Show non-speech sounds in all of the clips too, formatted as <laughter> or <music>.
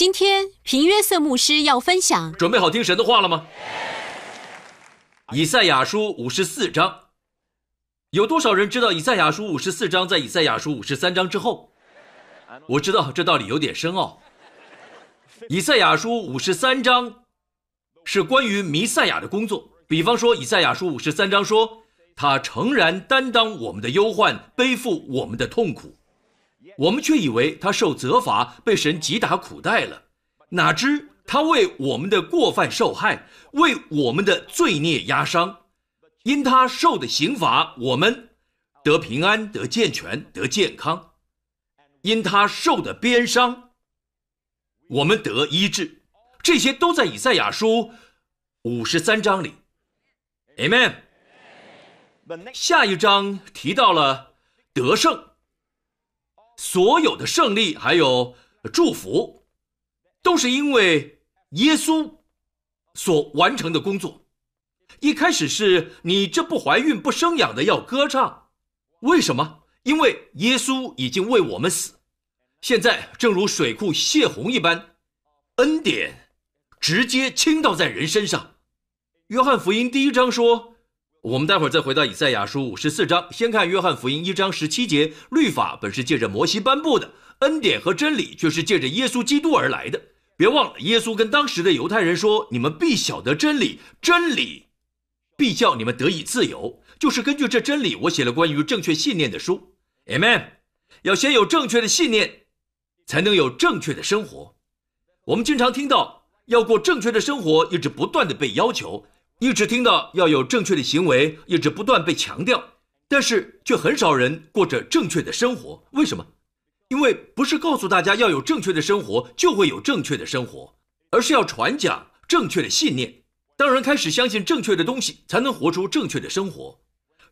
今天平约瑟牧师要分享，准备好听神的话了吗？以赛亚书五十四章，有多少人知道以赛亚书五十四章在以赛亚书五十三章之后？我知道这道理有点深奥。以赛亚书五十三章是关于弥赛亚的工作，比方说以赛亚书五十三章说他诚然担当我们的忧患，背负我们的痛苦。我们却以为他受责罚，被神击打苦待了，哪知他为我们的过犯受害，为我们的罪孽压伤，因他受的刑罚，我们得平安，得健全，得健康；因他受的鞭伤，我们得医治。这些都在以赛亚书五十三章里。Amen。下一章提到了得胜。所有的胜利还有祝福，都是因为耶稣所完成的工作。一开始是你这不怀孕不生养的要歌唱，为什么？因为耶稣已经为我们死。现在正如水库泄洪一般，恩典直接倾倒在人身上。约翰福音第一章说。我们待会儿再回到以赛亚书五十四章，先看约翰福音一章十七节：律法本是借着摩西颁布的，恩典和真理却是借着耶稣基督而来的。别忘了，耶稣跟当时的犹太人说：“你们必晓得真理，真理必叫你们得以自由。”就是根据这真理，我写了关于正确信念的书。Amen。要先有正确的信念，才能有正确的生活。我们经常听到要过正确的生活，一直不断的被要求。一直听到要有正确的行为，一直不断被强调，但是却很少人过着正确的生活。为什么？因为不是告诉大家要有正确的生活就会有正确的生活，而是要传讲正确的信念。当人开始相信正确的东西，才能活出正确的生活。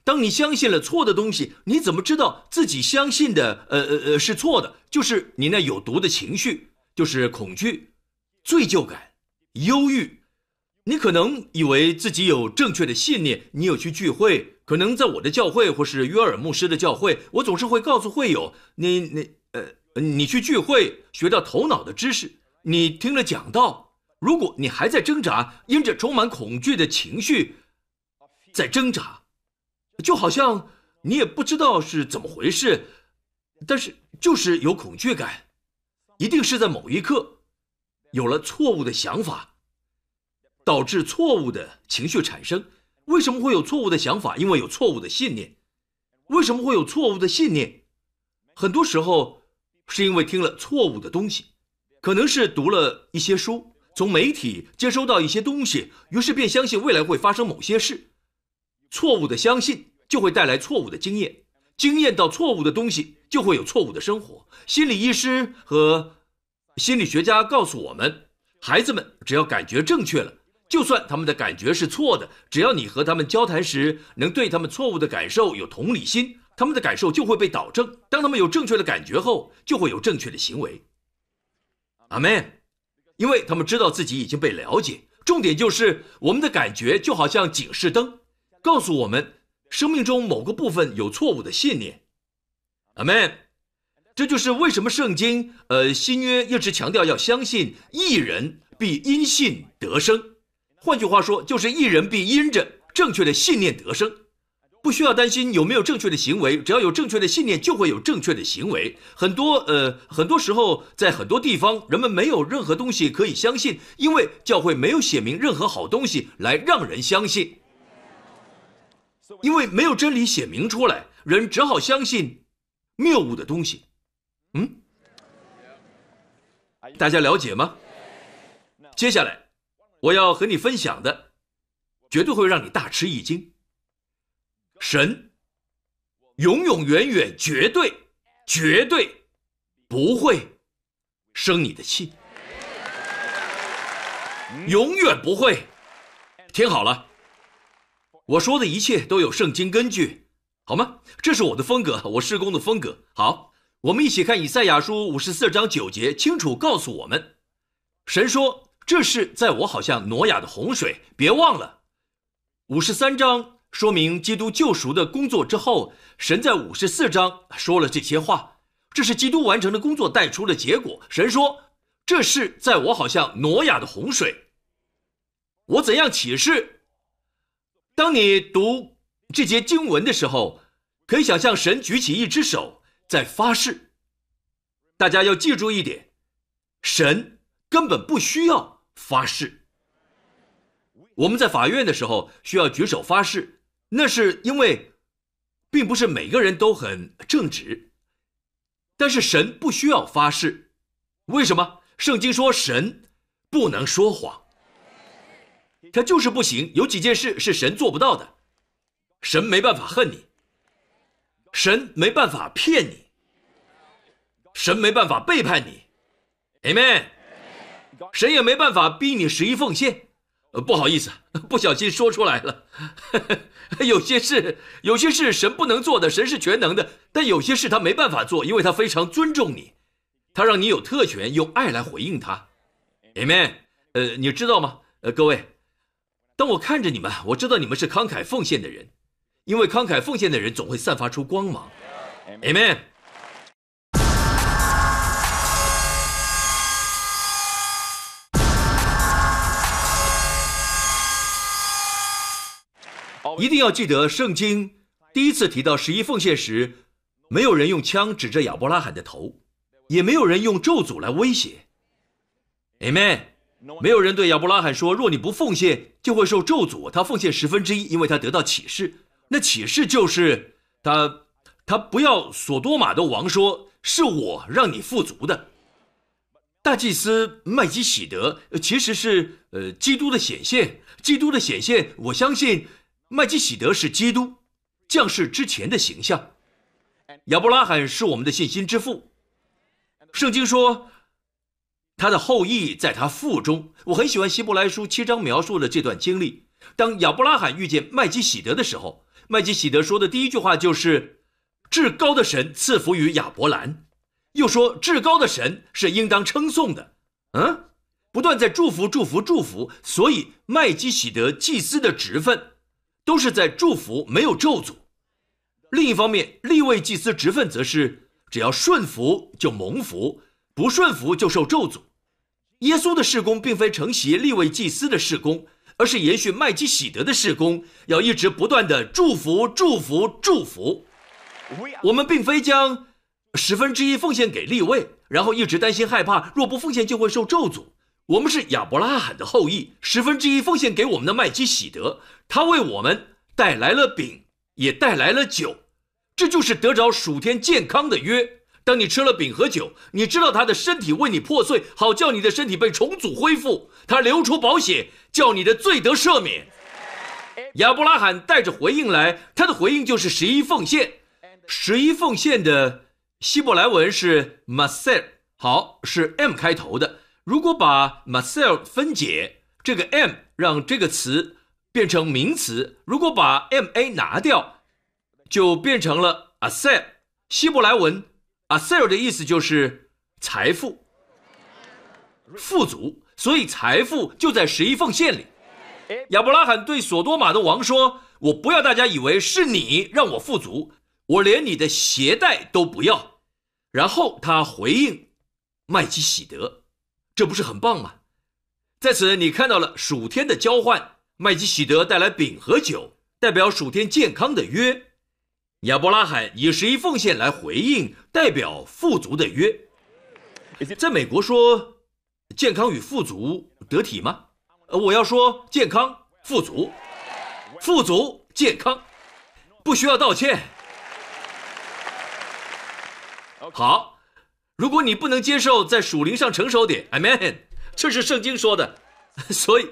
当你相信了错的东西，你怎么知道自己相信的呃呃呃是错的？就是你那有毒的情绪，就是恐惧、罪疚感、忧郁。你可能以为自己有正确的信念，你有去聚会，可能在我的教会或是约尔牧师的教会，我总是会告诉会友，你你呃，你去聚会学到头脑的知识，你听了讲道，如果你还在挣扎，因着充满恐惧的情绪在挣扎，就好像你也不知道是怎么回事，但是就是有恐惧感，一定是在某一刻有了错误的想法。导致错误的情绪产生。为什么会有错误的想法？因为有错误的信念。为什么会有错误的信念？很多时候是因为听了错误的东西，可能是读了一些书，从媒体接收到一些东西，于是便相信未来会发生某些事。错误的相信就会带来错误的经验，经验到错误的东西就会有错误的生活。心理医师和心理学家告诉我们，孩子们只要感觉正确了。就算他们的感觉是错的，只要你和他们交谈时能对他们错误的感受有同理心，他们的感受就会被导正。当他们有正确的感觉后，就会有正确的行为。阿门，因为他们知道自己已经被了解。重点就是我们的感觉就好像警示灯，告诉我们生命中某个部分有错误的信念。阿门，这就是为什么圣经，呃，新约一直强调要相信一人必因信得生。换句话说，就是一人必因着正确的信念得生，不需要担心有没有正确的行为，只要有正确的信念，就会有正确的行为。很多呃，很多时候在很多地方，人们没有任何东西可以相信，因为教会没有写明任何好东西来让人相信，因为没有真理写明出来，人只好相信谬误的东西。嗯，大家了解吗？接下来。我要和你分享的，绝对会让你大吃一惊。神永永远远、绝对、绝对不会生你的气，永远不会。听好了，我说的一切都有圣经根据，好吗？这是我的风格，我施工的风格。好，我们一起看以赛亚书五十四章九节，清楚告诉我们，神说。这是在我好像挪亚的洪水，别忘了，五十三章说明基督救赎的工作之后，神在五十四章说了这些话，这是基督完成的工作带出的结果。神说，这是在我好像挪亚的洪水。我怎样启示？当你读这节经文的时候，可以想象神举起一只手在发誓。大家要记住一点，神根本不需要发誓。我们在法院的时候需要举手发誓，那是因为，并不是每个人都很正直。但是神不需要发誓，为什么？圣经说神不能说谎，他就是不行。有几件事是神做不到的，神没办法恨你，神没办法骗你，神没办法背叛你，Amen。神也没办法逼你十一奉献。呃，不好意思，<laughs> 不小心说出来了。<laughs> 有些事，有些事神不能做的，神是全能的，但有些事他没办法做，因为他非常尊重你，他让你有特权，用爱来回应他。Amen。呃，你知道吗？呃，各位，当我看着你们，我知道你们是慷慨奉献的人，因为慷慨奉献的人总会散发出光芒。Amen。一定要记得，圣经第一次提到十一奉献时，没有人用枪指着亚伯拉罕的头，也没有人用咒诅来威胁。Amen。没有人对亚伯拉罕说：“若你不奉献，就会受咒诅。”他奉献十分之一，因为他得到启示。那启示就是他，他不要索多玛的王说：“是我让你富足的。”大祭司麦基喜德其实是呃基督的显现，基督的显现，我相信。麦基喜德是基督降世之前的形象，亚伯拉罕是我们的信心之父。圣经说，他的后裔在他腹中。我很喜欢希伯来书七章描述的这段经历。当亚伯拉罕遇见麦基喜德的时候，麦基喜德说的第一句话就是：“至高的神赐福于亚伯兰。”又说：“至高的神是应当称颂的。”嗯，不断在祝福、祝福、祝福。所以麦基喜德祭司的职分。都是在祝福，没有咒诅。另一方面，立位祭司职分则是只要顺服就蒙福，不顺服就受咒诅。耶稣的事工并非承袭立位祭司的事工，而是延续麦基喜德的事工，要一直不断的祝福、祝福、祝福。我们并非将十分之一奉献给立位，然后一直担心害怕，若不奉献就会受咒诅。我们是亚伯拉罕的后裔，十分之一奉献给我们的麦基喜德，他为我们带来了饼，也带来了酒，这就是得着属天健康的约。当你吃了饼和酒，你知道他的身体为你破碎，好叫你的身体被重组恢复。他流出宝血，叫你的罪得赦免。亚伯拉罕带着回应来，他的回应就是十一奉献。十一奉献的希伯来文是 maser，好，是 m 开头的。如果把 Marcel 分解，这个 M 让这个词变成名词；如果把 M A 拿掉，就变成了 Asel。希伯来文 Asel 的意思就是财富、富足，所以财富就在十一奉献里。亚伯拉罕对索多玛的王说：“我不要大家以为是你让我富足，我连你的鞋带都不要。”然后他回应麦基喜德。这不是很棒吗？在此，你看到了暑天的交换。麦基喜德带来饼和酒，代表暑天健康的约。亚伯拉罕以十一奉献来回应，代表富足的约。在美国说健康与富足得体吗？我要说健康、富足、富足、健康，不需要道歉。好。如果你不能接受在属灵上成熟点，Amen，这是圣经说的，<laughs> 所以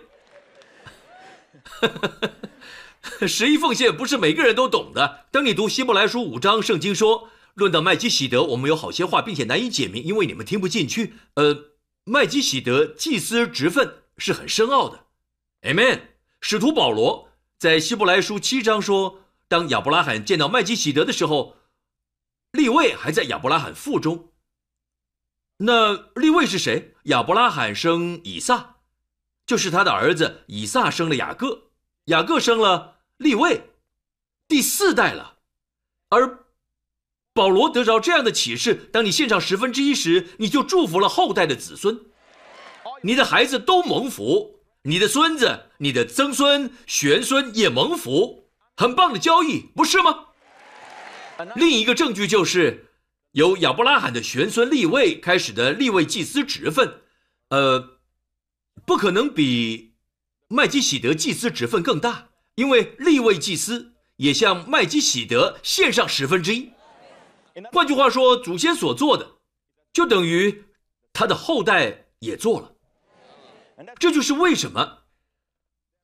<laughs> 十一奉献不是每个人都懂的。当你读希伯来书五章，圣经说，论到麦基喜德，我们有好些话，并且难以解明，因为你们听不进去。呃，麦基喜德祭司职分是很深奥的，Amen。使徒保罗在希伯来书七章说，当亚伯拉罕见到麦基喜德的时候，立位还在亚伯拉罕腹中。那立位是谁？亚伯拉罕生以撒，就是他的儿子以撒生了雅各，雅各生了立位，第四代了。而保罗得着这样的启示：当你献上十分之一时，你就祝福了后代的子孙。你的孩子都蒙福，你的孙子、你的曾孙、玄孙也蒙福，很棒的交易，不是吗？另一个证据就是由亚伯拉罕的玄孙立位开始的立位祭司职分，呃，不可能比麦基喜德祭司职分更大，因为立位祭司也向麦基喜德献上十分之一。换句话说，祖先所做的，就等于他的后代也做了。这就是为什么，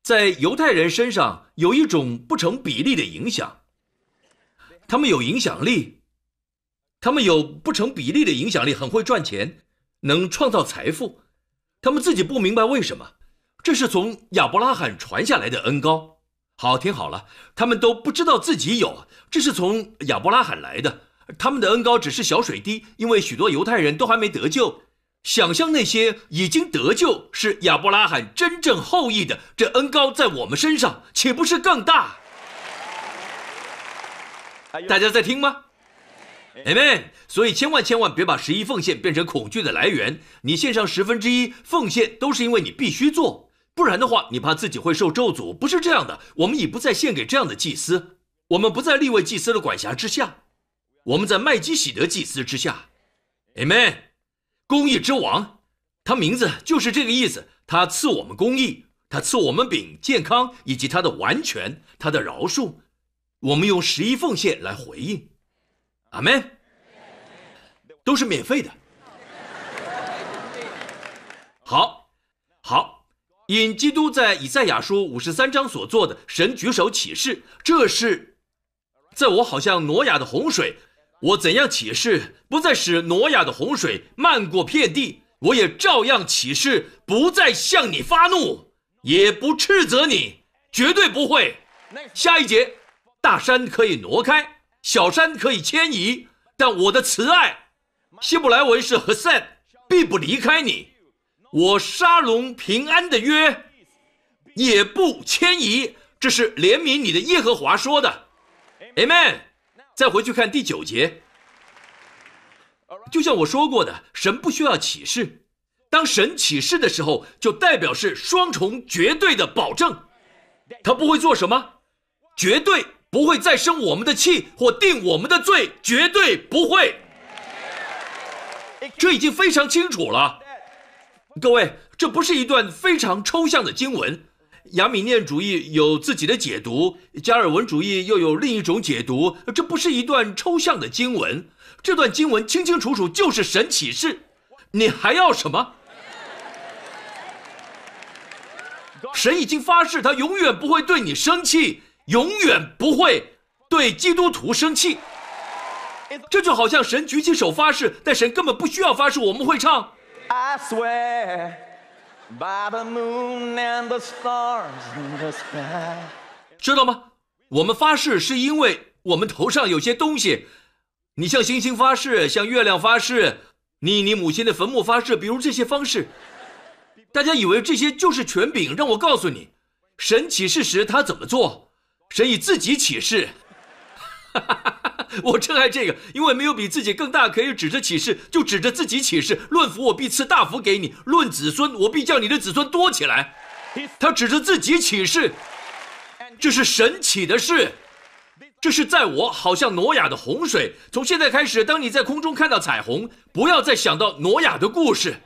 在犹太人身上有一种不成比例的影响。他们有影响力，他们有不成比例的影响力，很会赚钱，能创造财富。他们自己不明白为什么，这是从亚伯拉罕传下来的恩高。好，听好了，他们都不知道自己有，这是从亚伯拉罕来的。他们的恩高只是小水滴，因为许多犹太人都还没得救。想象那些已经得救是亚伯拉罕真正后裔的，这恩高在我们身上岂不是更大？大家在听吗？Amen。所以千万千万别把十一奉献变成恐惧的来源。你献上十分之一奉献，都是因为你必须做，不然的话，你怕自己会受咒诅。不是这样的，我们已不再献给这样的祭司，我们不在立位祭司的管辖之下，我们在麦基喜德祭司之下。Amen。公义之王，他名字就是这个意思。他赐我们公义，他赐我们饼、健康以及他的完全，他的饶恕。我们用十一奉献来回应，阿门，都是免费的。好，好，引基督在以赛亚书五十三章所做的，神举手启示，这是在我好像挪亚的洪水，我怎样启示，不再使挪亚的洪水漫过遍地，我也照样启示，不再向你发怒，也不斥责你，绝对不会。下一节。大山可以挪开，小山可以迁移，但我的慈爱，希伯来文是和善，必不离开你。我沙龙平安的约，也不迁移。这是怜悯你的耶和华说的，Amen。再回去看第九节，就像我说过的，神不需要启示，当神启示的时候，就代表是双重绝对的保证，他不会做什么，绝对。不会再生我们的气或定我们的罪，绝对不会。这已经非常清楚了，各位，这不是一段非常抽象的经文。亚米念主义有自己的解读，加尔文主义又有另一种解读。这不是一段抽象的经文，这段经文清清楚楚就是神启示。你还要什么？神已经发誓，他永远不会对你生气。永远不会对基督徒生气，这就好像神举起手发誓，但神根本不需要发誓。我们会唱。I swear by the moon and the stars in the sky 知道吗？我们发誓是因为我们头上有些东西。你向星星发誓，向月亮发誓，你你母亲的坟墓发誓，比如这些方式，大家以为这些就是权柄。让我告诉你，神启示时他怎么做？神以自己启示，<laughs> 我真爱这个，因为没有比自己更大可以指着启示，就指着自己启示。论福，我必赐大福给你；论子孙，我必叫你的子孙多起来。他指着自己启示，这是神起的事，这是在我好像挪亚的洪水。从现在开始，当你在空中看到彩虹，不要再想到挪亚的故事。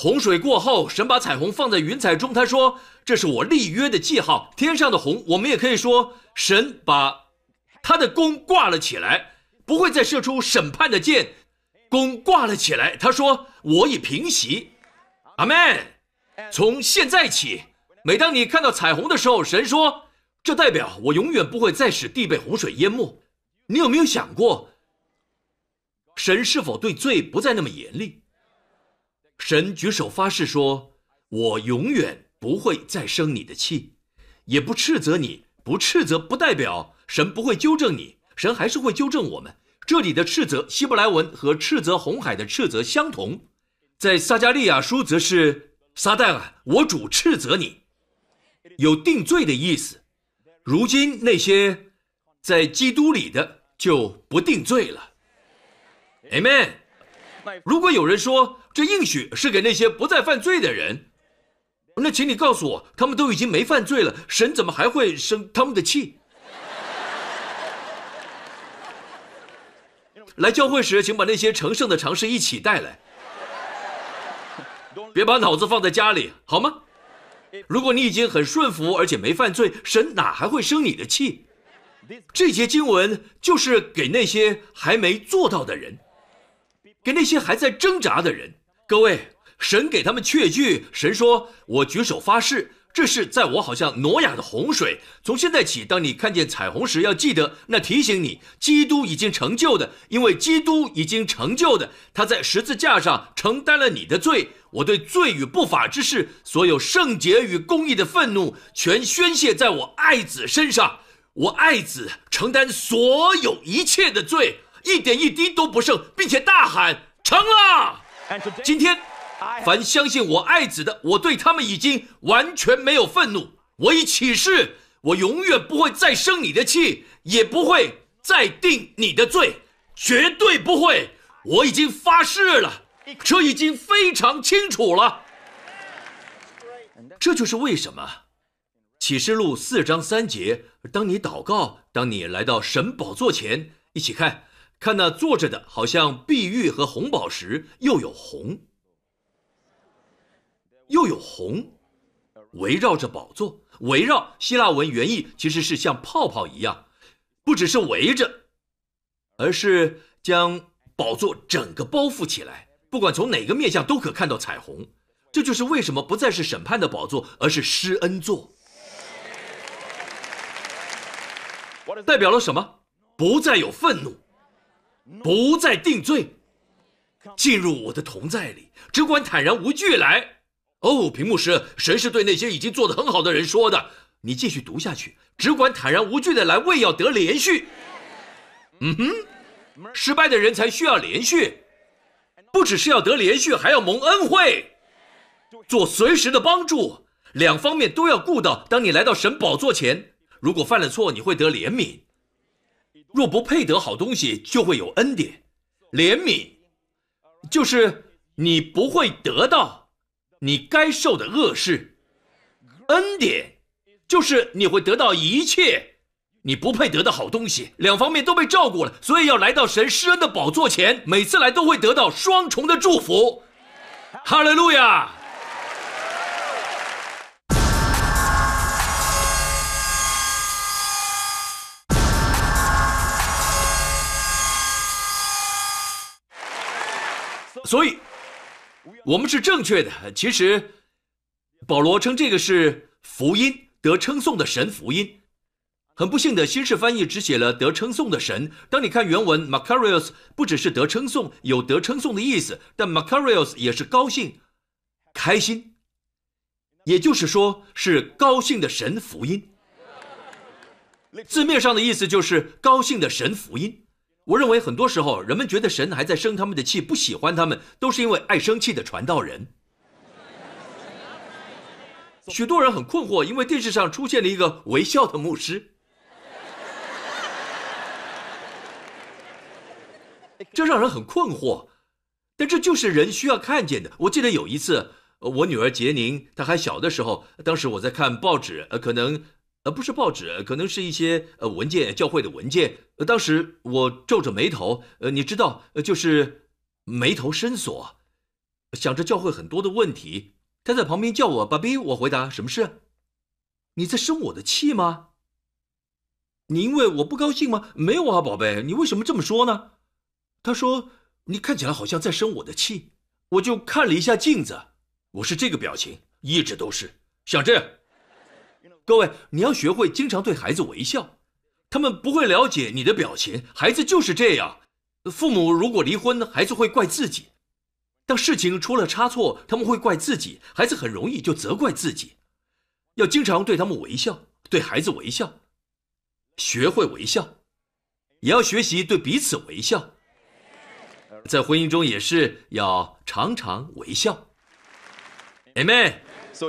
洪水过后，神把彩虹放在云彩中。他说：“这是我立约的记号。”天上的虹，我们也可以说，神把他的弓挂了起来，不会再射出审判的箭。弓挂了起来，他说：“我已平息。”阿门。从现在起，每当你看到彩虹的时候，神说：“这代表我永远不会再使地被洪水淹没。”你有没有想过，神是否对罪不再那么严厉？神举手发誓说：“我永远不会再生你的气，也不斥责你。不斥责不代表神不会纠正你，神还是会纠正我们。这里的斥责，希伯来文和斥责红海的斥责相同，在撒加利亚书则是撒旦啊，我主斥责你，有定罪的意思。如今那些在基督里的就不定罪了。Amen。如果有人说，这应许是给那些不再犯罪的人。那请你告诉我，他们都已经没犯罪了，神怎么还会生他们的气？来教会时，请把那些成圣的常识一起带来，别把脑子放在家里，好吗？如果你已经很顺服，而且没犯罪，神哪还会生你的气？这节经文就是给那些还没做到的人，给那些还在挣扎的人。各位，神给他们确据，神说：“我举手发誓。”这是在我好像挪亚的洪水。从现在起，当你看见彩虹时，要记得那提醒你，基督已经成就的，因为基督已经成就的，他在十字架上承担了你的罪。我对罪与不法之事，所有圣洁与公义的愤怒，全宣泄在我爱子身上。我爱子承担所有一切的罪，一点一滴都不剩，并且大喊成了。今天。凡相信我爱子的，我对他们已经完全没有愤怒。我已起誓，我永远不会再生你的气，也不会再定你的罪，绝对不会。我已经发誓了，这已经非常清楚了。这就是为什么启示录四章三节，当你祷告，当你来到神宝座前，一起看看那坐着的，好像碧玉和红宝石，又有红。又有红，围绕着宝座，围绕希腊文原意其实是像泡泡一样，不只是围着，而是将宝座整个包覆起来，不管从哪个面向都可看到彩虹。这就是为什么不再是审判的宝座，而是施恩座。代表了什么？不再有愤怒，不再定罪，进入我的同在里，只管坦然无惧来。哦，屏幕师，神是对那些已经做得很好的人说的。你继续读下去，只管坦然无惧的来，为要得连续。嗯哼，失败的人才需要连续，不只是要得连续，还要蒙恩惠，做随时的帮助，两方面都要顾到。当你来到神宝座前，如果犯了错，你会得怜悯；若不配得好东西，就会有恩典。怜悯就是你不会得到。你该受的恶事，恩典，就是你会得到一切你不配得的好东西，两方面都被照顾了，所以要来到神施恩的宝座前，每次来都会得到双重的祝福。哈利路亚！所以。我们是正确的。其实，保罗称这个是福音，得称颂的神福音。很不幸的，新式翻译只写了得称颂的神。当你看原文，Macarios 不只是得称颂，有得称颂的意思，但 Macarios 也是高兴、开心，也就是说是高兴的神福音。字面上的意思就是高兴的神福音。我认为很多时候，人们觉得神还在生他们的气，不喜欢他们，都是因为爱生气的传道人。许多人很困惑，因为电视上出现了一个微笑的牧师，这让人很困惑。但这就是人需要看见的。我记得有一次，我女儿杰宁，她还小的时候，当时我在看报纸，呃，可能。呃，不是报纸，可能是一些呃文件，教会的文件。呃，当时我皱着眉头，呃，你知道，呃，就是眉头深锁，想着教会很多的问题。他在旁边叫我“爸比”，我回答：“什么事？你在生我的气吗？你因为我不高兴吗？没有啊，宝贝，你为什么这么说呢？”他说：“你看起来好像在生我的气。”我就看了一下镜子，我是这个表情，一直都是像这样。各位，你要学会经常对孩子微笑，他们不会了解你的表情。孩子就是这样。父母如果离婚，孩子会怪自己；当事情出了差错，他们会怪自己。孩子很容易就责怪自己。要经常对他们微笑，对孩子微笑，学会微笑，也要学习对彼此微笑。在婚姻中也是要常常微笑。Amen。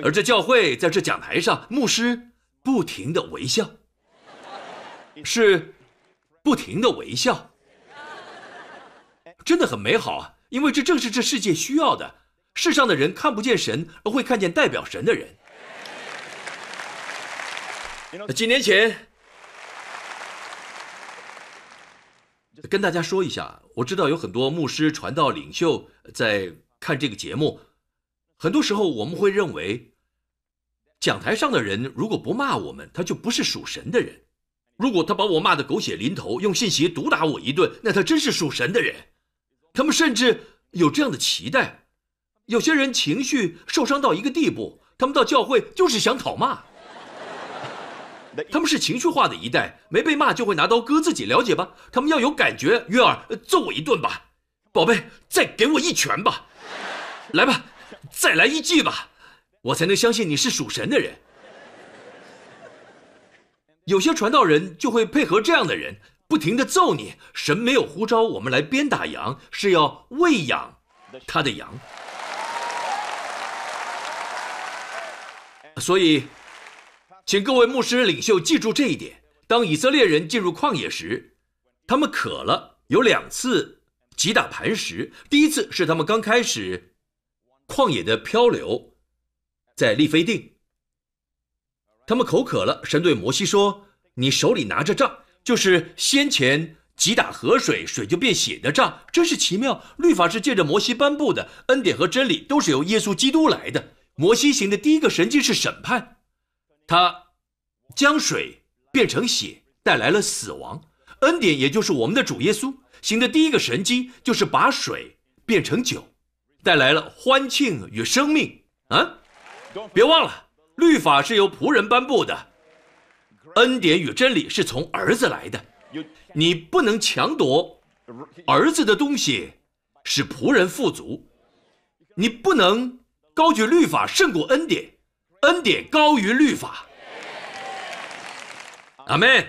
而这教会在这讲台上，牧师。不停的微笑，是不停的微笑，真的很美好啊！因为这正是这世界需要的。世上的人看不见神，而会看见代表神的人。几年前，跟大家说一下，我知道有很多牧师、传道领袖在看这个节目。很多时候，我们会认为，讲台上的人如果不骂我们，他就不是属神的人；如果他把我骂得狗血淋头，用信息毒打我一顿，那他真是属神的人。他们甚至有这样的期待。有些人情绪受伤到一个地步，他们到教会就是想讨骂。他们是情绪化的一代，没被骂就会拿刀割自己，了解吧？他们要有感觉。约儿，揍我一顿吧，宝贝，再给我一拳吧，来吧，再来一记吧，我才能相信你是属神的人。有些传道人就会配合这样的人，不停的揍你。神没有呼召我们来鞭打羊，是要喂养他的羊。所以。请各位牧师领袖记住这一点：当以色列人进入旷野时，他们渴了，有两次击打磐石。第一次是他们刚开始旷野的漂流，在利非定，他们口渴了，神对摩西说：“你手里拿着杖，就是先前击打河水，水就变血的杖。真是奇妙！律法是借着摩西颁布的，恩典和真理都是由耶稣基督来的。摩西行的第一个神迹是审判。”他将水变成血，带来了死亡。恩典也就是我们的主耶稣行的第一个神迹，就是把水变成酒，带来了欢庆与生命。啊，别忘了，律法是由仆人颁布的，恩典与真理是从儿子来的。你不能强夺儿子的东西，使仆人富足。你不能高举律法胜过恩典。恩典高于律法，阿门。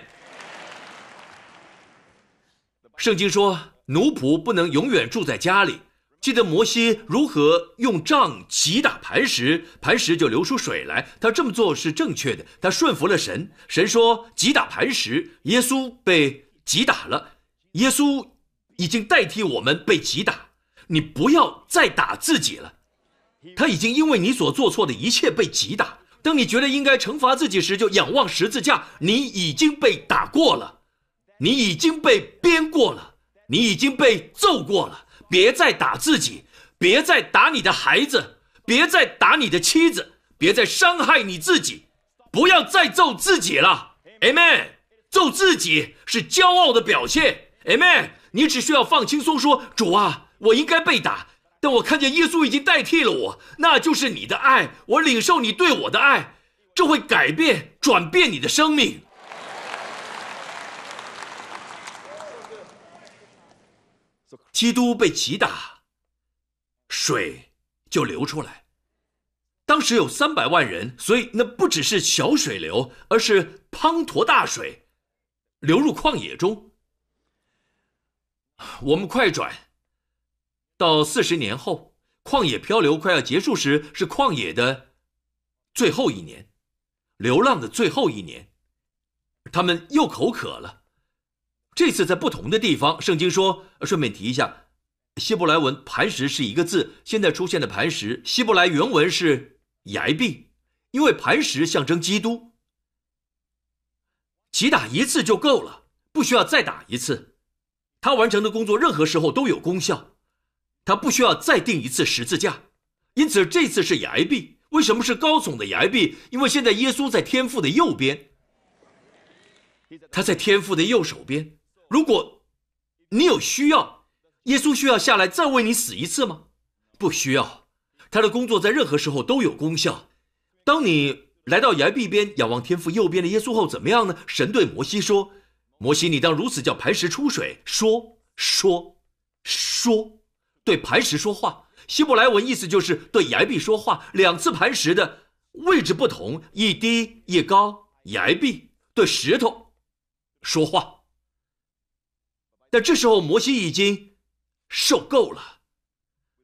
圣经说，奴仆不能永远住在家里。记得摩西如何用杖击打磐石，磐石就流出水来。他这么做是正确的，他顺服了神。神说击打磐石，耶稣被击打了。耶稣已经代替我们被击打，你不要再打自己了。他已经因为你所做错的一切被击打。当你觉得应该惩罚自己时，就仰望十字架。你已经被打过了，你已经被鞭过了，你已经被揍过了。别再打自己，别再打你的孩子，别再打你的妻子，别再伤害你自己，不要再揍自己了。Amen。揍自己是骄傲的表现。Amen。你只需要放轻松，说：“主啊，我应该被打。”但我看见耶稣已经代替了我，那就是你的爱，我领受你对我的爱，这会改变、转变你的生命。基督被击打，水就流出来。当时有三百万人，所以那不只是小水流，而是滂沱大水流入旷野中。我们快转。到四十年后，旷野漂流快要结束时，是旷野的最后一年，流浪的最后一年，他们又口渴了。这次在不同的地方，圣经说，顺便提一下，希伯来文“磐石”是一个字，现在出现的“磐石”，希伯来原文是“崖壁”，因为磐石象征基督。击打一次就够了，不需要再打一次，他完成的工作任何时候都有功效。他不需要再钉一次十字架，因此这次是崖壁。为什么是高耸的崖壁？因为现在耶稣在天父的右边，他在天父的右手边。如果你有需要，耶稣需要下来再为你死一次吗？不需要，他的工作在任何时候都有功效。当你来到崖壁边，仰望天父右边的耶稣后，怎么样呢？神对摩西说：“摩西，你当如此叫磐石出水。”说说说。对磐石说话，希伯来文意思就是对崖壁说话。两次磐石的位置不同，一低一高，崖壁对石头说话。但这时候摩西已经受够了，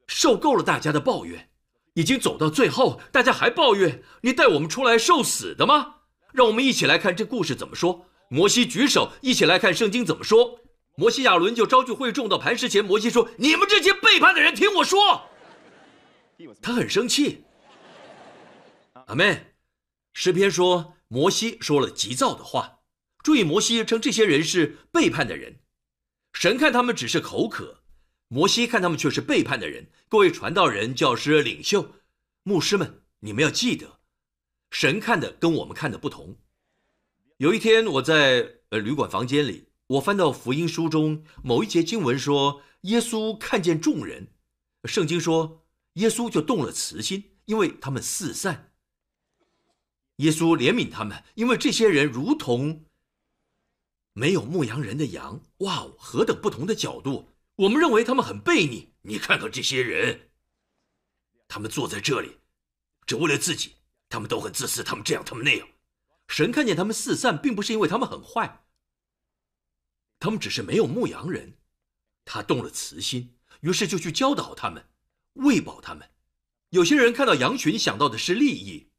受够了大家的抱怨，已经走到最后，大家还抱怨你带我们出来受死的吗？让我们一起来看这故事怎么说。摩西举手，一起来看圣经怎么说。摩西亚伦就招聚会众到磐石前。摩西说：“你们这些背叛的人，听我说，他很生气。阿妹，诗篇说摩西说了急躁的话，注意摩西称这些人是背叛的人，神看他们只是口渴，摩西看他们却是背叛的人。各位传道人、教师、领袖、牧师们，你们要记得，神看的跟我们看的不同。有一天我在呃旅馆房间里，我翻到福音书中某一节经文说，耶稣看见众人，圣经说耶稣就动了慈心，因为他们四散。耶稣怜悯他们，因为这些人如同没有牧羊人的羊。哇哦，何等不同的角度！我们认为他们很悖逆。你看看这些人，他们坐在这里，只为了自己。他们都很自私，他们这样，他们那样。神看见他们四散，并不是因为他们很坏，他们只是没有牧羊人。他动了慈心，于是就去教导他们，喂饱他们。有些人看到羊群，想到的是利益。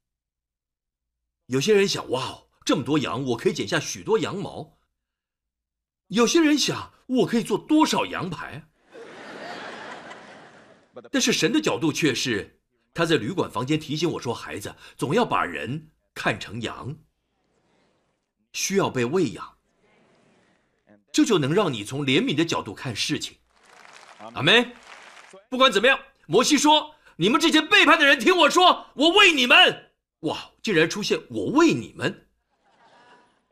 有些人想：哇哦，这么多羊，我可以剪下许多羊毛。有些人想：我可以做多少羊排？<laughs> 但是神的角度却是，他在旅馆房间提醒我说：孩子，总要把人看成羊。需要被喂养，这就能让你从怜悯的角度看事情。阿门。不管怎么样，摩西说：“你们这些背叛的人，听我说，我喂你们。”哇，竟然出现我喂你们！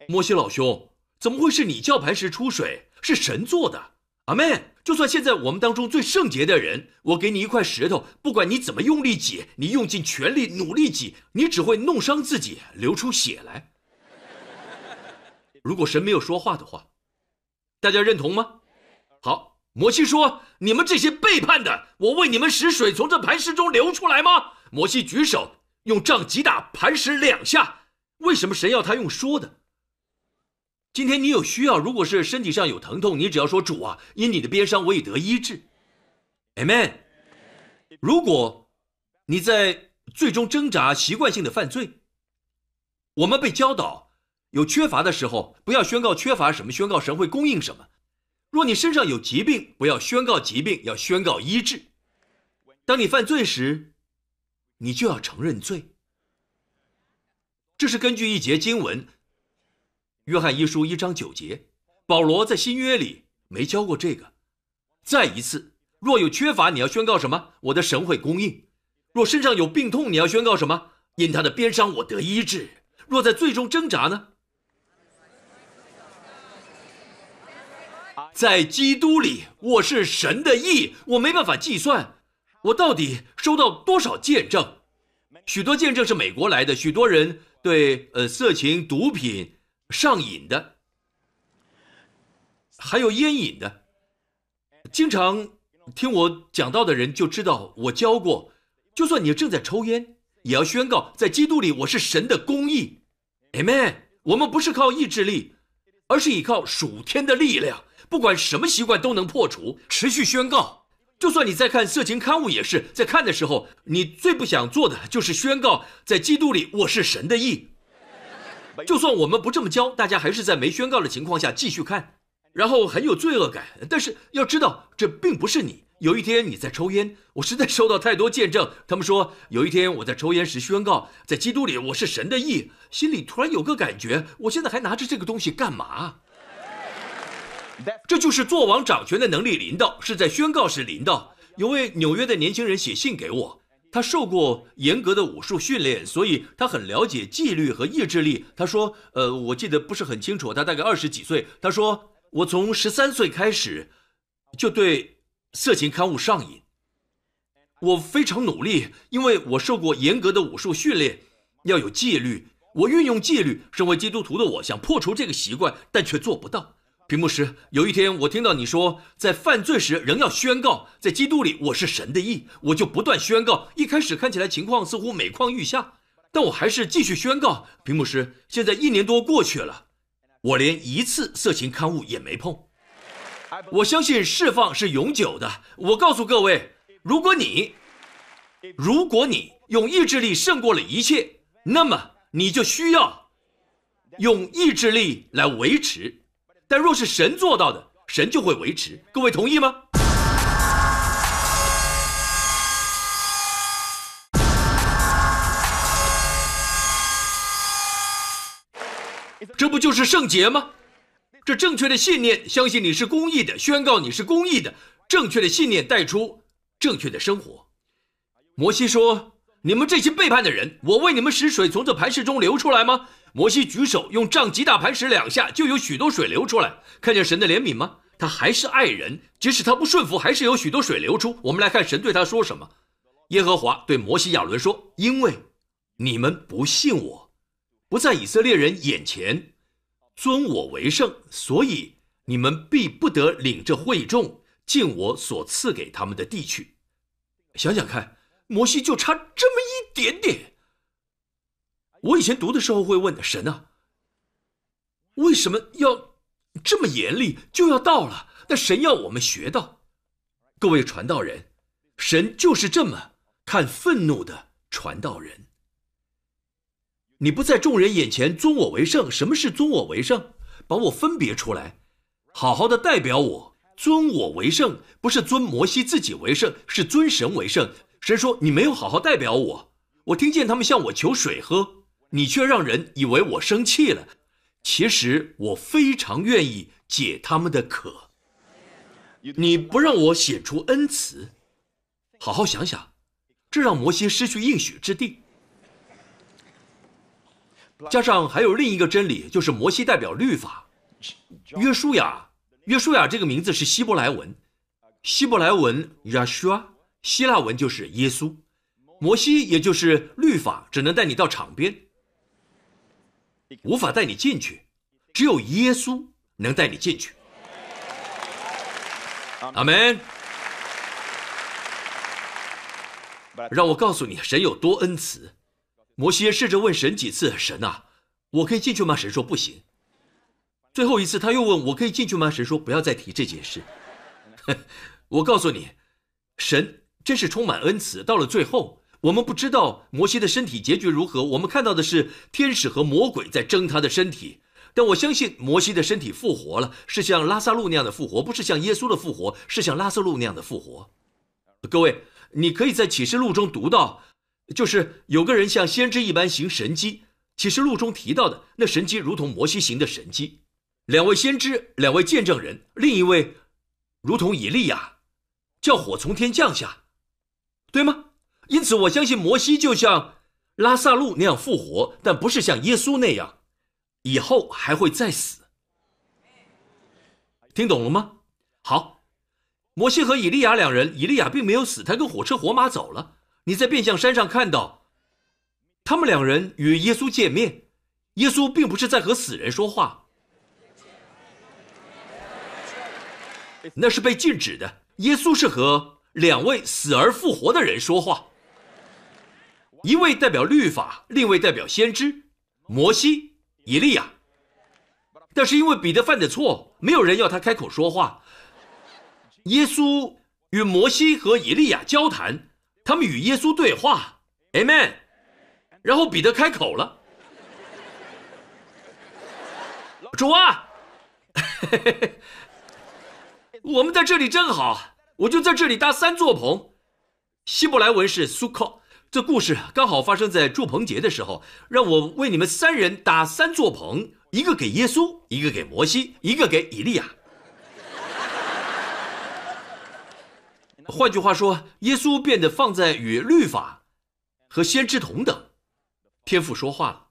摩西老兄，怎么会是你叫磐石出水？是神做的。阿门。就算现在我们当中最圣洁的人，我给你一块石头，不管你怎么用力挤，你用尽全力努力挤，你只会弄伤自己，流出血来。如果神没有说话的话，大家认同吗？好，摩西说：“你们这些背叛的，我为你们使水从这磐石中流出来吗？”摩西举手，用杖击打磐石两下。为什么神要他用说的？今天你有需要，如果是身体上有疼痛，你只要说：“主啊，因你的鞭伤，我已得医治。”Amen。如果你在最终挣扎、习惯性的犯罪，我们被教导。有缺乏的时候，不要宣告缺乏什么，宣告神会供应什么。若你身上有疾病，不要宣告疾病，要宣告医治。当你犯罪时，你就要承认罪。这是根据一节经文，《约翰一书》一章九节。保罗在新约里没教过这个。再一次，若有缺乏，你要宣告什么？我的神会供应。若身上有病痛，你要宣告什么？因他的鞭伤，我得医治。若在最终挣扎呢？在基督里，我是神的义，我没办法计算，我到底收到多少见证？许多见证是美国来的，许多人对呃色情、毒品上瘾的，还有烟瘾的。经常听我讲到的人就知道，我教过，就算你正在抽烟，也要宣告在基督里我是神的公义。Amen。我们不是靠意志力，而是依靠属天的力量。不管什么习惯都能破除，持续宣告。就算你在看色情刊物，也是在看的时候，你最不想做的就是宣告，在基督里我是神的义。就算我们不这么教，大家还是在没宣告的情况下继续看，然后很有罪恶感。但是要知道，这并不是你。有一天你在抽烟，我实在收到太多见证，他们说有一天我在抽烟时宣告，在基督里我是神的义，心里突然有个感觉，我现在还拿着这个东西干嘛？这就是做王掌权的能力临到，是在宣告时临到。有位纽约的年轻人写信给我，他受过严格的武术训练，所以他很了解纪律和意志力。他说：“呃，我记得不是很清楚，他大概二十几岁。他说我从十三岁开始就对色情刊物上瘾。我非常努力，因为我受过严格的武术训练，要有纪律。我运用纪律，身为基督徒的我想破除这个习惯，但却做不到。”屏幕师，有一天我听到你说，在犯罪时仍要宣告，在基督里我是神的义，我就不断宣告。一开始看起来情况似乎每况愈下，但我还是继续宣告。屏幕师，现在一年多过去了，我连一次色情刊物也没碰。我相信释放是永久的。我告诉各位，如果你，如果你用意志力胜过了一切，那么你就需要用意志力来维持。但若是神做到的神就会维持。各位同意吗？这不就是圣洁吗？这正确的信念相信你是公益的宣告你是公益的正确的信念带出正确的生活。摩西说你们这些背叛的人，我为你们使水从这磐石中流出来吗？”摩西举手用杖击打磐石两下，就有许多水流出来。看见神的怜悯吗？他还是爱人，即使他不顺服，还是有许多水流出。我们来看神对他说什么。耶和华对摩西、亚伦说：“因为你们不信我，不在以色列人眼前尊我为圣，所以你们必不得领着会众进我所赐给他们的地去。”想想看，摩西就差这么一点点。我以前读的时候会问神啊，为什么要这么严厉？就要到了，那神要我们学到。各位传道人，神就是这么看愤怒的传道人。你不在众人眼前尊我为圣，什么是尊我为圣？把我分别出来，好好的代表我，尊我为圣，不是尊摩西自己为圣，是尊神为圣。神说你没有好好代表我，我听见他们向我求水喝。你却让人以为我生气了，其实我非常愿意解他们的渴。你不让我显出恩慈，好好想想，这让摩西失去应许之地。加上还有另一个真理，就是摩西代表律法。约书亚，约书亚这个名字是希伯来文，希伯来文 Yeshua，希腊文就是耶稣。摩西也就是律法，只能带你到场边。无法带你进去，只有耶稣能带你进去。阿门。让我告诉你，神有多恩慈。摩西试着问神几次：“神啊，我可以进去吗？”神说：“不行。”最后一次，他又问我：“可以进去吗？”神说：“不要再提这件事。<laughs> ”我告诉你，神真是充满恩慈。到了最后。我们不知道摩西的身体结局如何，我们看到的是天使和魔鬼在争他的身体。但我相信摩西的身体复活了，是像拉萨路那样的复活，不是像耶稣的复活，是像拉萨路那样的复活。各位，你可以在启示录中读到，就是有个人像先知一般行神迹。启示录中提到的那神迹，如同摩西行的神迹。两位先知，两位见证人，另一位如同以利亚，叫火从天降下，对吗？因此，我相信摩西就像拉萨路那样复活，但不是像耶稣那样，以后还会再死。听懂了吗？好，摩西和以利亚两人，以利亚并没有死，他跟火车火马走了。你在变相山上看到，他们两人与耶稣见面，耶稣并不是在和死人说话，那是被禁止的。耶稣是和两位死而复活的人说话。一位代表律法，另一位代表先知，摩西、以利亚。但是因为彼得犯的错，没有人要他开口说话。耶稣与摩西和以利亚交谈，他们与耶稣对话，Amen。然后彼得开口了：“主啊，<laughs> 我们在这里真好，我就在这里搭三座棚。”希伯来文是苏克。这故事刚好发生在祝棚节的时候，让我为你们三人搭三座棚，一个给耶稣，一个给摩西，一个给以利亚。换句话说，耶稣变得放在与律法和先知同等。天父说话了，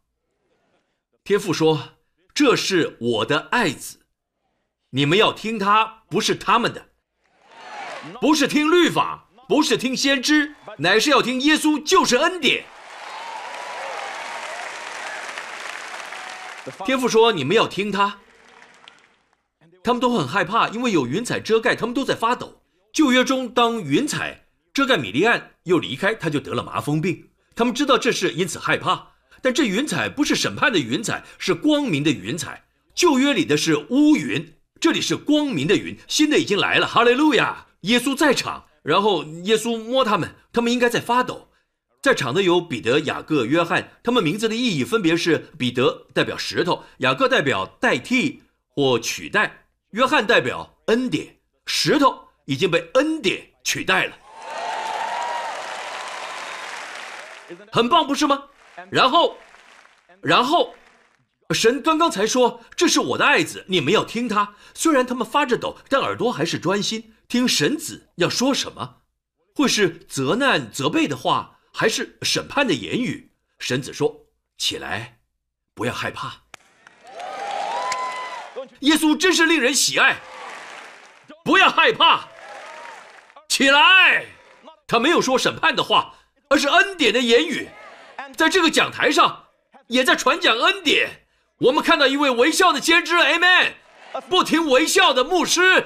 天父说：“这是我的爱子，你们要听他，不是他们的，不是听律法，不是听先知。”乃是要听耶稣，就是恩典。天父说：“你们要听他。”他们都很害怕，因为有云彩遮盖，他们都在发抖。旧约中，当云彩遮盖米利安又离开，他就得了麻风病。他们知道这事，因此害怕。但这云彩不是审判的云彩，是光明的云彩。旧约里的是乌云，这里是光明的云。新的已经来了，哈利路亚！耶稣在场。然后耶稣摸他们，他们应该在发抖。在场的有彼得、雅各、约翰，他们名字的意义分别是：彼得代表石头，雅各代表代替或取代，约翰代表恩典。石头已经被恩典取代了，很棒，不是吗？然后，然后神刚刚才说这是我的爱子，你们要听他。虽然他们发着抖，但耳朵还是专心听神子要说什么。会是责难、责备的话，还是审判的言语？神子说：“起来，不要害怕。”耶稣真是令人喜爱。不要害怕，起来。他没有说审判的话，而是恩典的言语。在这个讲台上，也在传讲恩典。我们看到一位微笑的先知，Amen，不停微笑的牧师。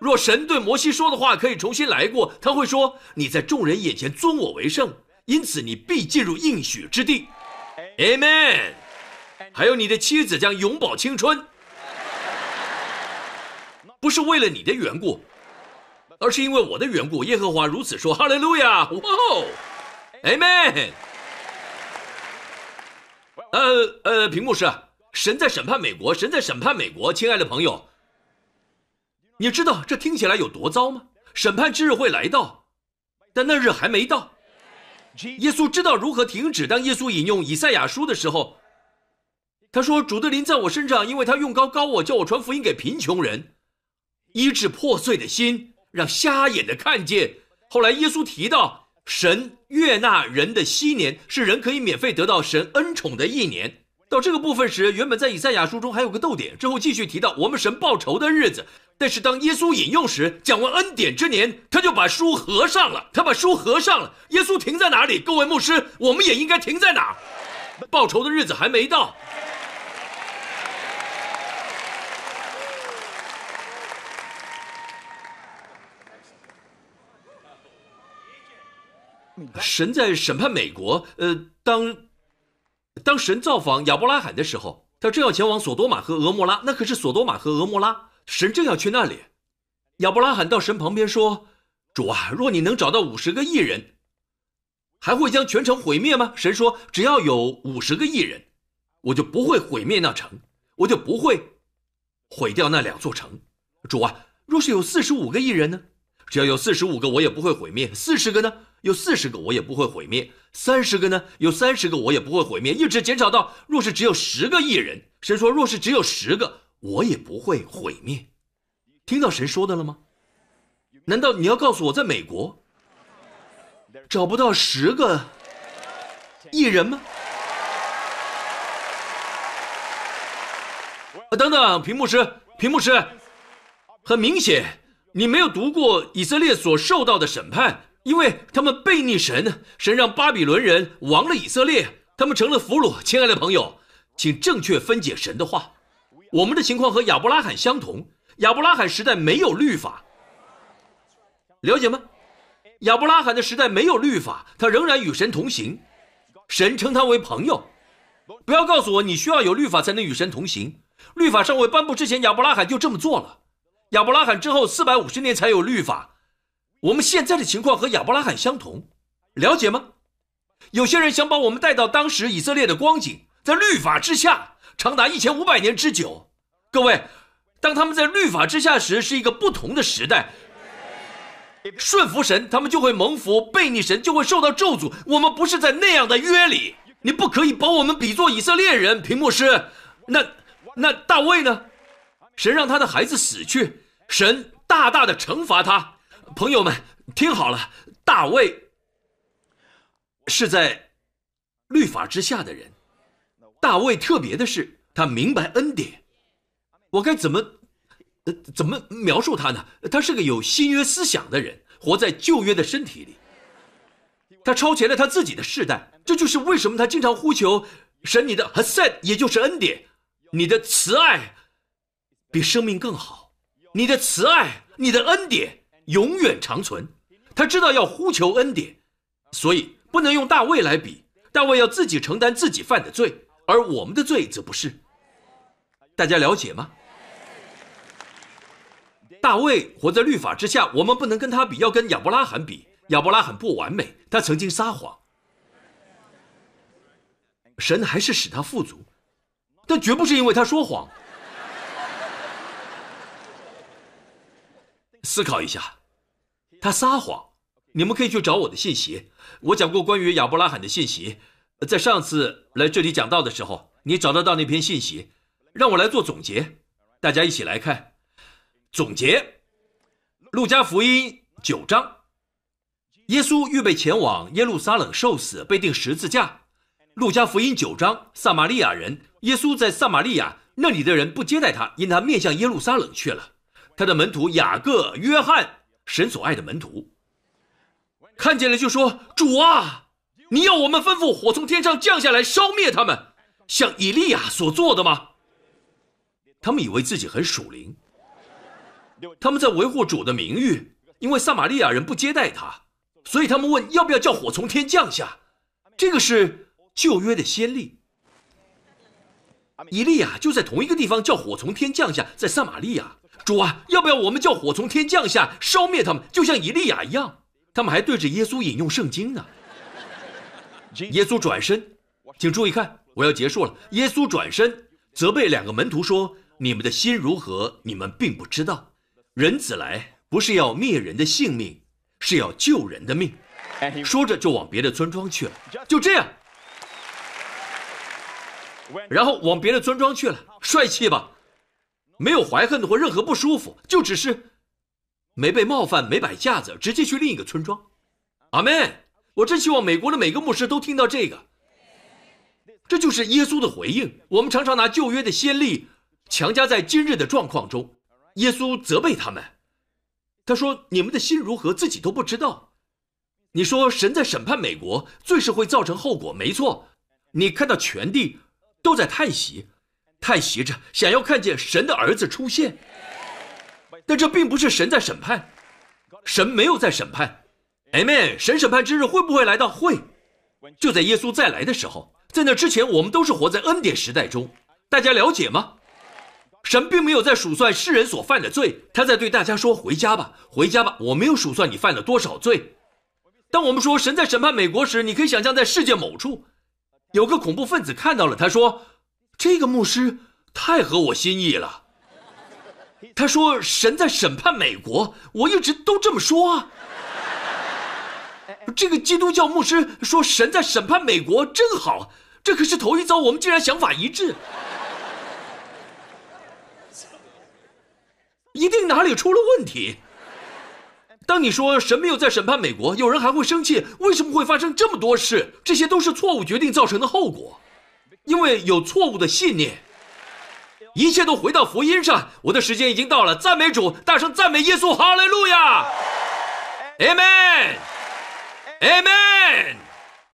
若神对摩西说的话可以重新来过，他会说：“你在众人眼前尊我为圣，因此你必进入应许之地。”Amen。还有你的妻子将永葆青春，不是为了你的缘故，而是因为我的缘故。耶和华如此说：“哈利路亚！”哇哦，Amen。呃呃，屏幕是神在审判美国，神在审判美国，亲爱的朋友，你知道这听起来有多糟吗？审判之日会来到，但那日还没到。耶稣知道如何停止。当耶稣引用以赛亚书的时候，他说：“主的灵在我身上，因为他用高高我，叫我传福音给贫穷人，医治破碎的心，让瞎眼的看见。”后来耶稣提到。神悦纳人的昔年是人可以免费得到神恩宠的一年。到这个部分时，原本在以赛亚书中还有个逗点，之后继续提到我们神报仇的日子。但是当耶稣引用时，讲完恩典之年，他就把书合上了。他把书合上了。耶稣停在哪里？各位牧师，我们也应该停在哪？报仇的日子还没到。神在审判美国。呃，当当神造访亚伯拉罕的时候，他正要前往索多玛和俄摩拉，那可是索多玛和俄摩拉。神正要去那里，亚伯拉罕到神旁边说：“主啊，若你能找到五十个艺人，还会将全城毁灭吗？”神说：“只要有五十个艺人，我就不会毁灭那城，我就不会毁掉那两座城。”主啊，若是有四十五个艺人呢？只要有四十五个，我也不会毁灭。四十个呢？有四十个，我也不会毁灭；三十个呢？有三十个，我也不会毁灭。一直减少到，若是只有十个艺人，神说，若是只有十个，我也不会毁灭。听到神说的了吗？难道你要告诉我，在美国找不到十个艺人吗？等等，屏幕师，屏幕师，很明显，你没有读过以色列所受到的审判。因为他们背逆神，神让巴比伦人亡了以色列，他们成了俘虏。亲爱的朋友，请正确分解神的话。我们的情况和亚伯拉罕相同，亚伯拉罕时代没有律法，了解吗？亚伯拉罕的时代没有律法，他仍然与神同行，神称他为朋友。不要告诉我你需要有律法才能与神同行，律法尚未颁布之前，亚伯拉罕就这么做了。亚伯拉罕之后四百五十年才有律法。我们现在的情况和亚伯拉罕相同，了解吗？有些人想把我们带到当时以色列的光景，在律法之下长达一千五百年之久。各位，当他们在律法之下时，是一个不同的时代。顺服神，他们就会蒙福；背逆神，就会受到咒诅。我们不是在那样的约里，你不可以把我们比作以色列人。屏幕师，那那大卫呢？神让他的孩子死去，神大大的惩罚他。朋友们，听好了，大卫是在律法之下的人。大卫特别的是，他明白恩典。我该怎么，呃，怎么描述他呢？他是个有新约思想的人，活在旧约的身体里。他超前了他自己的世代，这就是为什么他经常呼求神你的 h a s d 也就是恩典，你的慈爱比生命更好，你的慈爱，你的恩典。永远长存，他知道要呼求恩典，所以不能用大卫来比。大卫要自己承担自己犯的罪，而我们的罪则不是。大家了解吗？大卫活在律法之下，我们不能跟他比，要跟亚伯拉罕比。亚伯拉罕不完美，他曾经撒谎，神还是使他富足，但绝不是因为他说谎。思考一下。他撒谎，你们可以去找我的信息。我讲过关于亚伯拉罕的信息，在上次来这里讲到的时候，你找得到那篇信息，让我来做总结。大家一起来看总结：路加福音九章，耶稣预备前往耶路撒冷受死，被钉十字架。路加福音九章，撒玛利亚人，耶稣在撒玛利亚那里的人不接待他，因他面向耶路撒冷去了。他的门徒雅各、约翰，神所爱的门徒，看见了就说：“主啊，你要我们吩咐火从天上降下来烧灭他们，像以利亚所做的吗？”他们以为自己很属灵，他们在维护主的名誉，因为撒玛利亚人不接待他，所以他们问要不要叫火从天降下。这个是旧约的先例，以利亚就在同一个地方叫火从天降下，在撒玛利亚。主啊，要不要我们叫火从天降下，烧灭他们，就像以利亚一样？他们还对着耶稣引用圣经呢。耶稣转身，请注意看，我要结束了。耶稣转身责备两个门徒说：“你们的心如何？你们并不知道。人子来不是要灭人的性命，是要救人的命。”说着就往别的村庄去了。就这样，然后往别的村庄去了，帅气吧？没有怀恨或任何不舒服，就只是没被冒犯，没摆架子，直接去另一个村庄。阿门！我真希望美国的每个牧师都听到这个。这就是耶稣的回应。我们常常拿旧约的先例强加在今日的状况中。耶稣责备他们，他说：“你们的心如何，自己都不知道。”你说神在审判美国，最是会造成后果，没错。你看到全地都在叹息。叹息着，想要看见神的儿子出现，但这并不是神在审判，神没有在审判，Amen。神审判之日会不会来到？会，就在耶稣再来的时候。在那之前，我们都是活在恩典时代中，大家了解吗？神并没有在数算世人所犯的罪，他在对大家说：“回家吧，回家吧，我没有数算你犯了多少罪。”当我们说神在审判美国时，你可以想象在世界某处，有个恐怖分子看到了，他说。这个牧师太合我心意了。他说：“神在审判美国。”我一直都这么说啊。这个基督教牧师说：“神在审判美国，真好。”这可是头一遭，我们竟然想法一致。一定哪里出了问题。当你说神没有在审判美国，有人还会生气。为什么会发生这么多事？这些都是错误决定造成的后果。因为有错误的信念，一切都回到福音上。我的时间已经到了，赞美主，大声赞美耶稣，哈利路亚 Amen!